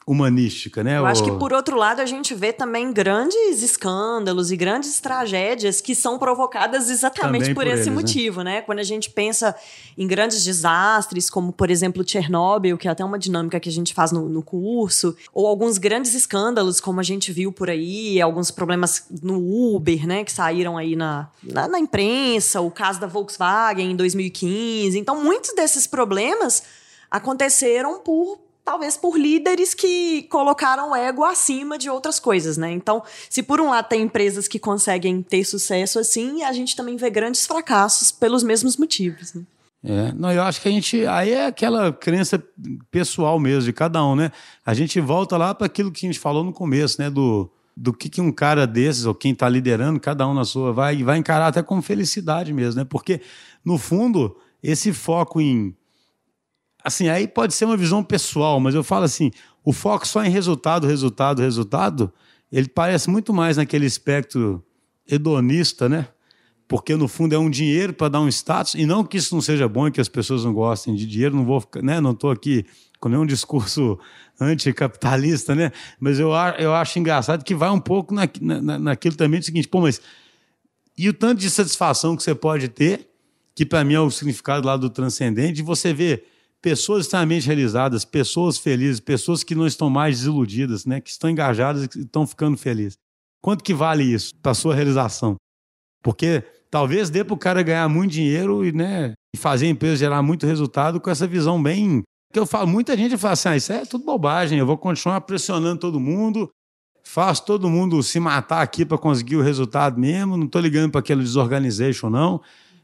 humanística, né? Eu acho que, por outro lado, a gente vê também grandes escândalos e grandes tragédias que são provocadas exatamente por, por esse eles, né? motivo, né? Quando a gente pensa em grandes desastres, como, por exemplo, Chernobyl, que é até uma dinâmica que a gente faz no, no curso, ou alguns grandes escândalos, como a gente viu por aí, alguns problemas no Uber, né? Que saíram aí na, na, na imprensa, o caso da Volkswagen em 2015. Então, muitos desses problemas aconteceram por talvez por líderes que colocaram o ego acima de outras coisas, né? Então, se por um lado tem empresas que conseguem ter sucesso assim, a gente também vê grandes fracassos pelos mesmos motivos, né? É, não, eu acho que a gente. Aí é aquela crença pessoal mesmo de cada um, né? A gente volta lá para aquilo que a gente falou no começo, né? Do, do que, que um cara desses, ou quem está liderando, cada um na sua, vai, vai encarar até como felicidade mesmo, né? Porque, no fundo, esse foco em. Assim, aí pode ser uma visão pessoal, mas eu falo assim: o foco só em resultado, resultado, resultado, ele parece muito mais naquele espectro hedonista, né? Porque no fundo é um dinheiro para dar um status, e não que isso não seja bom e que as pessoas não gostem de dinheiro, não vou né? Não estou aqui com nenhum discurso anticapitalista, né? Mas eu, eu acho engraçado que vai um pouco na, na, naquilo também do seguinte, pô, mas e o tanto de satisfação que você pode ter, que para mim é o significado lá do transcendente, de você ver pessoas extremamente realizadas, pessoas felizes, pessoas que não estão mais desiludidas, né? Que estão engajadas e estão ficando felizes. Quanto que vale isso para sua realização? Porque talvez dê para o cara ganhar muito dinheiro e, né, e fazer a empresa gerar muito resultado com essa visão bem. Que eu falo, muita gente fala assim: ah, isso é tudo bobagem, eu vou continuar pressionando todo mundo, faço todo mundo se matar aqui para conseguir o resultado mesmo, não estou ligando para aquele desorganization, não.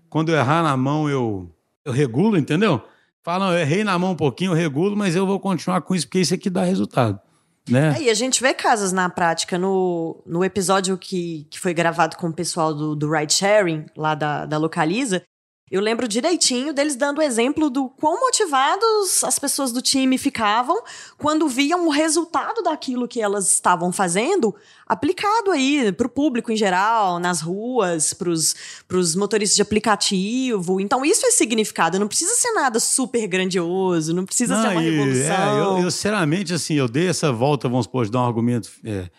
Quando eu errar na mão, eu, eu regulo, entendeu? Fala, não, eu errei na mão um pouquinho, regulo, mas eu vou continuar com isso, porque isso aqui dá resultado. Né? É, e a gente vê casos na prática. No, no episódio que, que foi gravado com o pessoal do, do Ride Sharing, lá da, da Localiza, eu lembro direitinho deles dando exemplo do quão motivados as pessoas do time ficavam quando viam o resultado daquilo que elas estavam fazendo aplicado aí para o público em geral, nas ruas, para os motoristas de aplicativo. Então, isso é significado. Não precisa ser nada super grandioso, não precisa ser uma e, revolução. é, eu, eu, sinceramente, assim, eu dei essa volta, vamos supor, de dar um argumento é,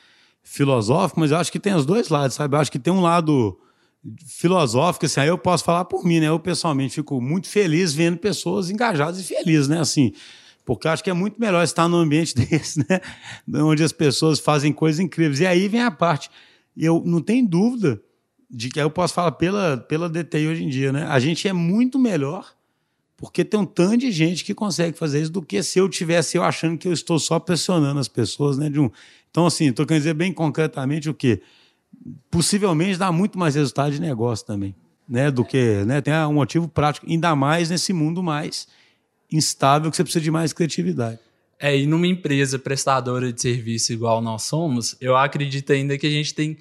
filosófico, mas eu acho que tem os dois lados, sabe? Eu acho que tem um lado filosófico, assim, aí eu posso falar por mim, né? Eu pessoalmente fico muito feliz vendo pessoas engajadas e felizes, né? Assim, porque eu acho que é muito melhor estar num ambiente desse, né? Onde as pessoas fazem coisas incríveis. E aí vem a parte, eu não tenho dúvida de que aí eu posso falar pela, pela DTI hoje em dia, né? A gente é muito melhor porque tem um tanto de gente que consegue fazer isso do que se eu tivesse eu achando que eu estou só pressionando as pessoas, né? De um... Então, assim, estou querendo dizer bem concretamente o quê? Possivelmente dá muito mais resultado de negócio também, né? Do que, né? Tem um motivo prático, ainda mais nesse mundo mais instável que você precisa de mais criatividade. É, e numa empresa prestadora de serviço igual nós somos, eu acredito ainda que a gente tem.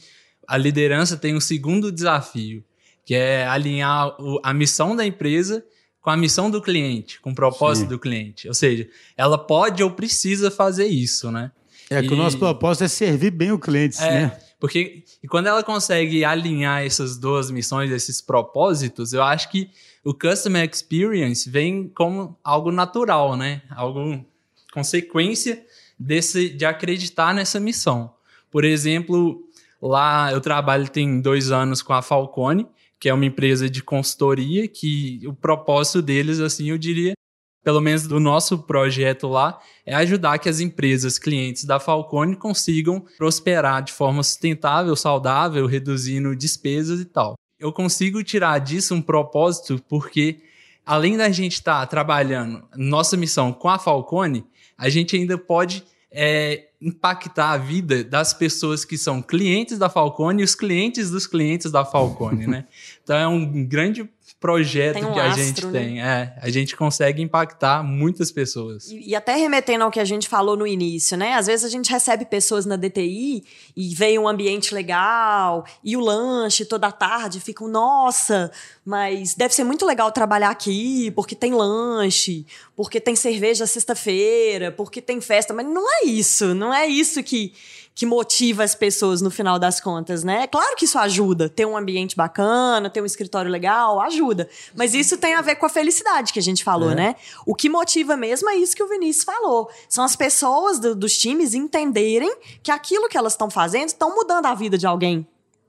A liderança tem um segundo desafio, que é alinhar a missão da empresa com a missão do cliente, com o propósito Sim. do cliente. Ou seja, ela pode ou precisa fazer isso, né? É que E- o nosso propósito é servir bem o cliente, É, né? Porque e quando ela consegue alinhar essas duas missões, esses propósitos, eu acho que o customer experience vem como algo natural, né? Algo consequência desse de acreditar nessa missão. Por exemplo, lá eu trabalho tem dois anos com a Falcone, que é uma empresa de consultoria que o propósito deles, assim, eu diria, pelo menos do nosso projeto lá, é ajudar que as empresas clientes da Falcone consigam prosperar de forma sustentável, saudável, reduzindo despesas e tal. Eu consigo tirar disso um propósito porque, além da gente estar trabalhando nossa missão com a Falcone, a gente ainda pode é, impactar a vida das pessoas que são clientes da Falcone e os clientes dos clientes da Falcone, né? Então é um grande projeto um que a lastro, gente né? tem. É, a gente consegue impactar muitas pessoas. E, e até remetendo ao que a gente falou no início, né? Às vezes a gente recebe pessoas na DTI e vem um ambiente legal e o lanche toda tarde ficam, nossa, mas deve ser muito legal trabalhar aqui porque tem lanche, porque tem cerveja sexta-feira, porque tem festa, mas não é isso, não é isso que que motiva as pessoas no final das contas, né? Claro que isso ajuda, ter um ambiente bacana, ter um escritório legal, ajuda. Mas isso tem a ver com a felicidade que a gente falou, é. né? O que motiva mesmo é isso que o Vinícius falou. São as pessoas do, dos times entenderem que aquilo que elas estão fazendo estão mudando a vida de alguém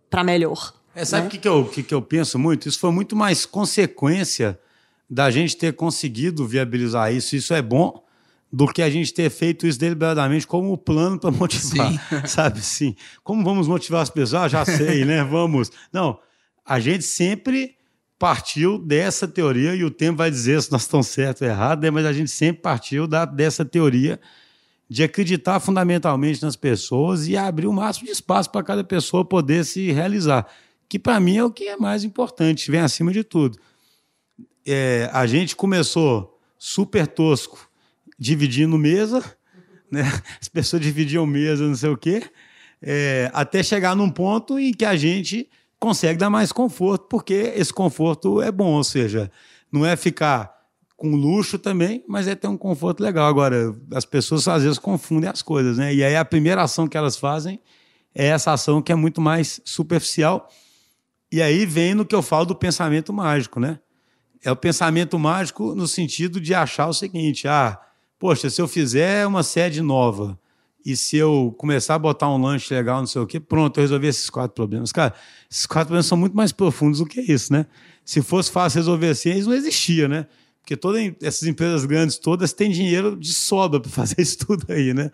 para melhor. É, sabe o né? que, que, eu, que, que eu penso muito? Isso foi muito mais consequência da gente ter conseguido viabilizar isso. Isso é bom do que a gente ter feito isso deliberadamente como plano para motivar, Sim. sabe? Sim. Como vamos motivar as pessoas? Ah, já sei, né? Vamos. Não, a gente sempre partiu dessa teoria e o tempo vai dizer se nós estamos certo ou errado, né? mas a gente sempre partiu da, dessa teoria de acreditar fundamentalmente nas pessoas e abrir o máximo de espaço para cada pessoa poder se realizar, que para mim é o que é mais importante, vem acima de tudo. É, a gente começou super tosco, dividindo mesa, né? As pessoas dividiam mesa, não sei o quê, é, até chegar num ponto em que a gente consegue dar mais conforto, porque esse conforto é bom, ou seja, não é ficar com luxo também, mas é ter um conforto legal. Agora, as pessoas às vezes confundem as coisas, né? E aí a primeira ação que elas fazem é essa ação que é muito mais superficial. E aí vem no que eu falo do pensamento mágico, né? É o pensamento mágico no sentido de achar o seguinte: ah, poxa, se eu fizer uma sede nova e se eu começar a botar um lanche legal, não sei o quê, pronto, eu resolvi esses quatro problemas. Cara, esses quatro problemas são muito mais profundos do que isso, né? Se fosse fácil resolver assim, eles não existia, né? Porque todas essas empresas grandes todas têm dinheiro de sobra para fazer isso tudo aí, né?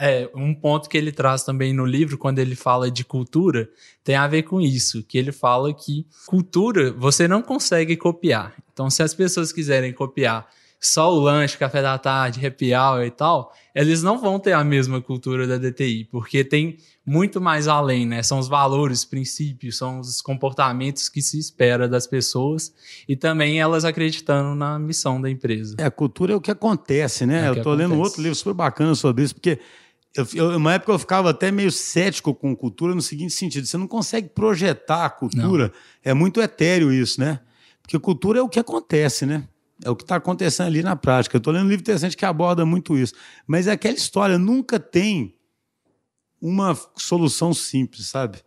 É, um ponto que ele traz também no livro, quando ele fala de cultura, tem a ver com isso, que ele fala que cultura você não consegue copiar. Então, se as pessoas quiserem copiar só o lanche, café da tarde, happy hour e tal, eles não vão ter a mesma cultura da DTI, porque tem muito mais além, né? São os valores, princípios, são os comportamentos que se espera das pessoas e também elas acreditando na missão da empresa. É, a cultura é o que acontece, né? É eu tô lendo outro livro super bacana sobre isso, porque eu, uma época eu ficava até meio cético com cultura no seguinte sentido: você não consegue projetar a cultura, não. é muito etéreo isso, né? Porque cultura é o que acontece, né? É o que está acontecendo ali na prática. Eu estou lendo um livro interessante que aborda muito isso. Mas é aquela história nunca tem uma solução simples, sabe?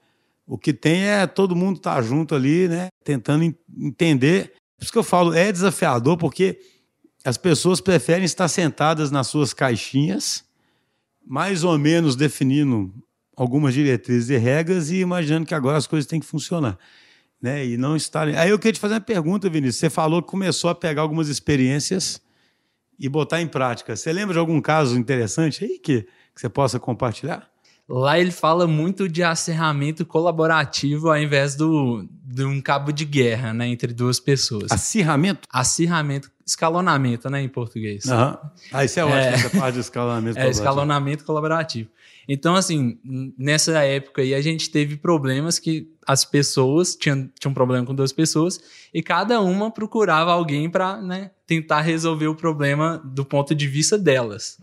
O que tem é todo mundo estar tá junto ali, né? Tentando entender. Por isso que eu falo, é desafiador, porque as pessoas preferem estar sentadas nas suas caixinhas, mais ou menos definindo algumas diretrizes e regras e imaginando que agora as coisas têm que funcionar né? E não estarem. Aí eu queria te fazer uma pergunta, Vinícius. Você falou que começou a pegar algumas experiências e botar em prática. Você lembra de algum caso interessante aí que, que você possa compartilhar? Lá ele fala muito de acerramento colaborativo ao invés do, de um cabo de guerra, né, entre duas pessoas. Acirramento? Acirramento, escalonamento, né, em português. Uhum. Ah, isso é ótimo, é, essa parte do escalonamento É, escalonamento colaborativo. Então, assim, nessa época aí a gente teve problemas que as pessoas tinham, um problema com duas pessoas e cada uma procurava alguém para né, tentar resolver o problema do ponto de vista delas.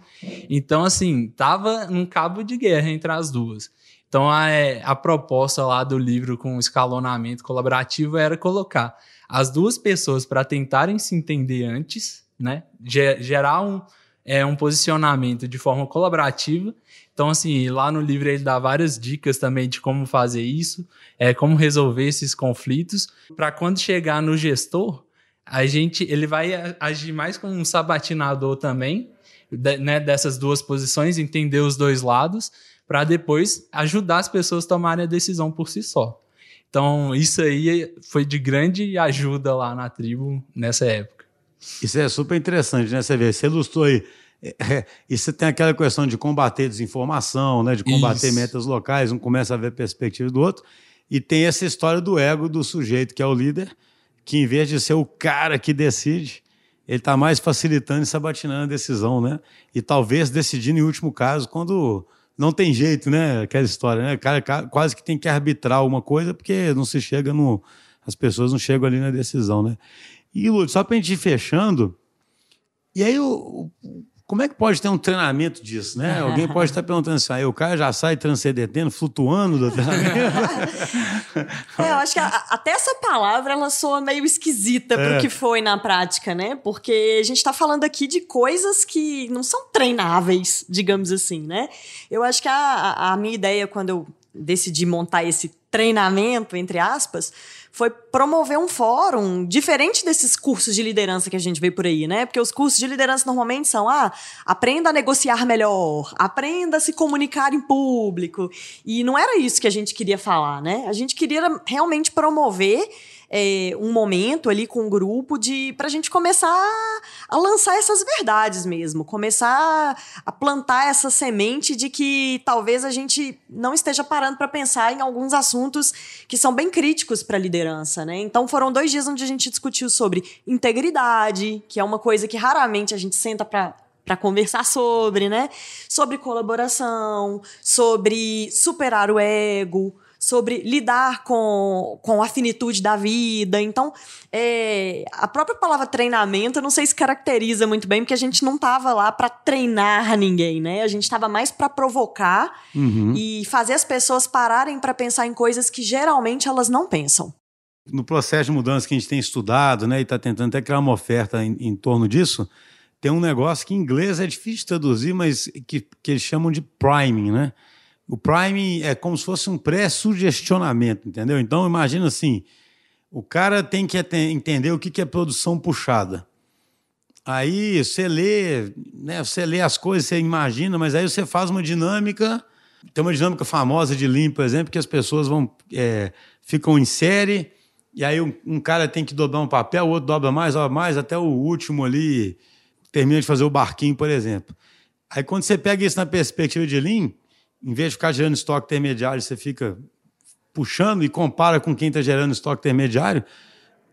Então, assim, tava num cabo de guerra entre as duas. Então, a, a proposta lá do livro com escalonamento colaborativo era colocar as duas pessoas para tentarem se entender antes, né? Gerar um, é, um posicionamento de forma colaborativa então, assim, lá no livro ele dá várias dicas também de como fazer isso, é, como resolver esses conflitos, para quando chegar no gestor, a gente ele vai agir mais como um sabatinador também, de, né, dessas duas posições, entender os dois lados, para depois ajudar as pessoas a tomarem a decisão por si só. Então, isso aí foi de grande ajuda lá na tribo nessa época. Isso é super interessante, né? Você vê, você ilustrou aí é, é, e você tem aquela questão de combater desinformação, né, de combater Isso. metas locais, um começa a ver a perspectiva do outro, e tem essa história do ego do sujeito, que é o líder, que em vez de ser o cara que decide, ele está mais facilitando e sabatinando a decisão, né? E talvez decidindo em último caso, quando não tem jeito, né? Aquela história, né? O cara quase que tem que arbitrar alguma coisa, porque não se chega no. As pessoas não chegam ali na decisão, né? E, Lúcio, só para a gente ir fechando, e aí o, como é que pode ter um treinamento disso, né? Alguém pode estar perguntando assim, aí o cara já sai transcendentendo, flutuando do treinamento. é, eu acho que a, até essa palavra ela soa meio esquisita é. pro que foi na prática, né? Porque a gente está falando aqui de coisas que não são treináveis, digamos assim, né? Eu acho que a, a minha ideia quando eu decidi montar esse treinamento, entre aspas, foi promover um fórum diferente desses cursos de liderança que a gente vê por aí, né? Porque os cursos de liderança normalmente são, ah, aprenda a negociar melhor, aprenda a se comunicar em público. E não era isso que a gente queria falar, né? A gente queria realmente promover é, um momento ali com o um grupo de para a gente começar a lançar essas verdades mesmo, começar a plantar essa semente de que talvez a gente não esteja parando para pensar em alguns assuntos que são bem críticos para a liderança, né? Então foram dois dias onde a gente discutiu sobre integridade, que é uma coisa que raramente a gente senta para para conversar sobre, né? Sobre colaboração, sobre superar o ego, sobre lidar com, com a finitude da vida. Então, é, a própria palavra treinamento, eu não sei se caracteriza muito bem, porque a gente não estava lá para treinar ninguém, né? A gente estava mais para provocar uhum. e fazer as pessoas pararem para pensar em coisas que geralmente elas não pensam. No processo de mudança que a gente tem estudado, né, e está tentando até criar uma oferta em, em torno disso, tem um negócio que em inglês é difícil de traduzir, mas que, que eles chamam de priming, né? O Prime é como se fosse um pré-sugestionamento, entendeu? Então, imagina assim: o cara tem que entender o que é produção puxada. Aí você lê, né, você lê as coisas, você imagina, mas aí você faz uma dinâmica. Tem uma dinâmica famosa de Lean, por exemplo, que as pessoas vão é, ficam em série, e aí um, um, cara tem que dobrar um papel, o outro dobra mais, dobra mais, até o último ali termina de fazer o barquinho, por exemplo. Aí quando você pega isso na perspectiva de Lean, em vez de ficar gerando estoque intermediário, você fica puxando e compara com quem está gerando estoque intermediário,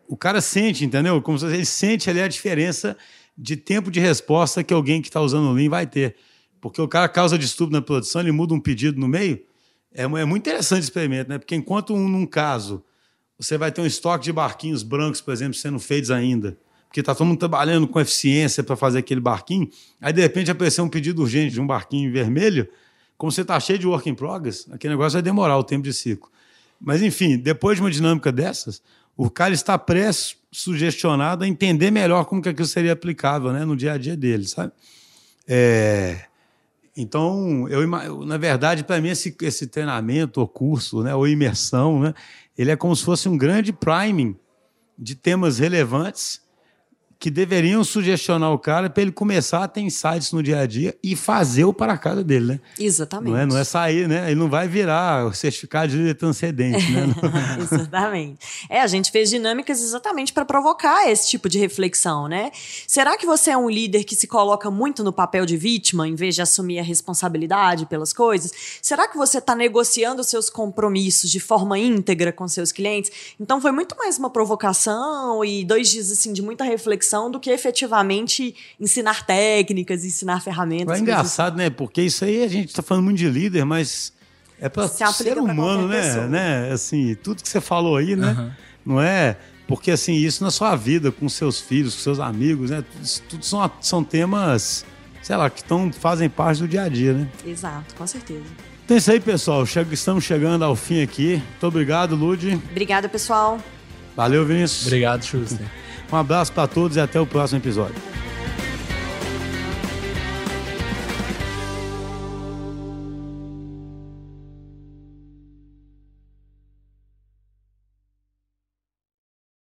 o cara sente, entendeu? Como se ele sente ali a diferença de tempo de resposta que alguém que está usando o Lean vai ter. Porque o cara causa distúrbio na produção, ele muda um pedido no meio. É, é muito interessante esse experimento, né? Porque enquanto um, num caso você vai ter um estoque de barquinhos brancos, por exemplo, sendo feitos ainda, porque está todo mundo trabalhando com eficiência para fazer aquele barquinho, aí de repente apareceu um pedido urgente de um barquinho vermelho, como você está cheio de work in progress, aquele negócio vai demorar o tempo de ciclo. Mas, enfim, depois de uma dinâmica dessas, o cara está pré-sugestionado a entender melhor como que aquilo seria aplicável né, no dia a dia dele, sabe? É... Então, eu, na verdade, para mim, esse, esse treinamento, ou curso, né, ou imersão, né, ele é como se fosse um grande priming de temas relevantes que deveriam sugestionar o cara para ele começar a ter insights no dia a dia e fazer o para casa dele, né? Exatamente. Não é, não é sair, né? Ele não vai virar o certificado de líder transcendente, né? exatamente. É, a gente fez dinâmicas exatamente para provocar esse tipo de reflexão, né? Será que você é um líder que se coloca muito no papel de vítima em vez de assumir a responsabilidade pelas coisas? Será que você está negociando seus compromissos de forma íntegra com seus clientes? Então foi muito mais uma provocação e dois dias assim de muita reflexão reflexão do que efetivamente ensinar técnicas, ensinar ferramentas. É engraçado, assim. né? Porque isso aí a gente está falando muito de líder, mas é para ser humano, né? Pessoa. né? Assim, tudo que você falou aí, né? Uhum. Não é porque assim isso na sua vida, com seus filhos, com seus amigos, né? Isso tudo são, são temas, sei lá, que tão, fazem parte do dia a dia, né? Exato, com certeza. Então é isso aí, pessoal. Estamos chegando ao fim aqui. Muito obrigado, Lud. Obrigada, pessoal. Valeu, Vinícius. Obrigado, Schuster. Um abraço para todos e até o próximo episódio.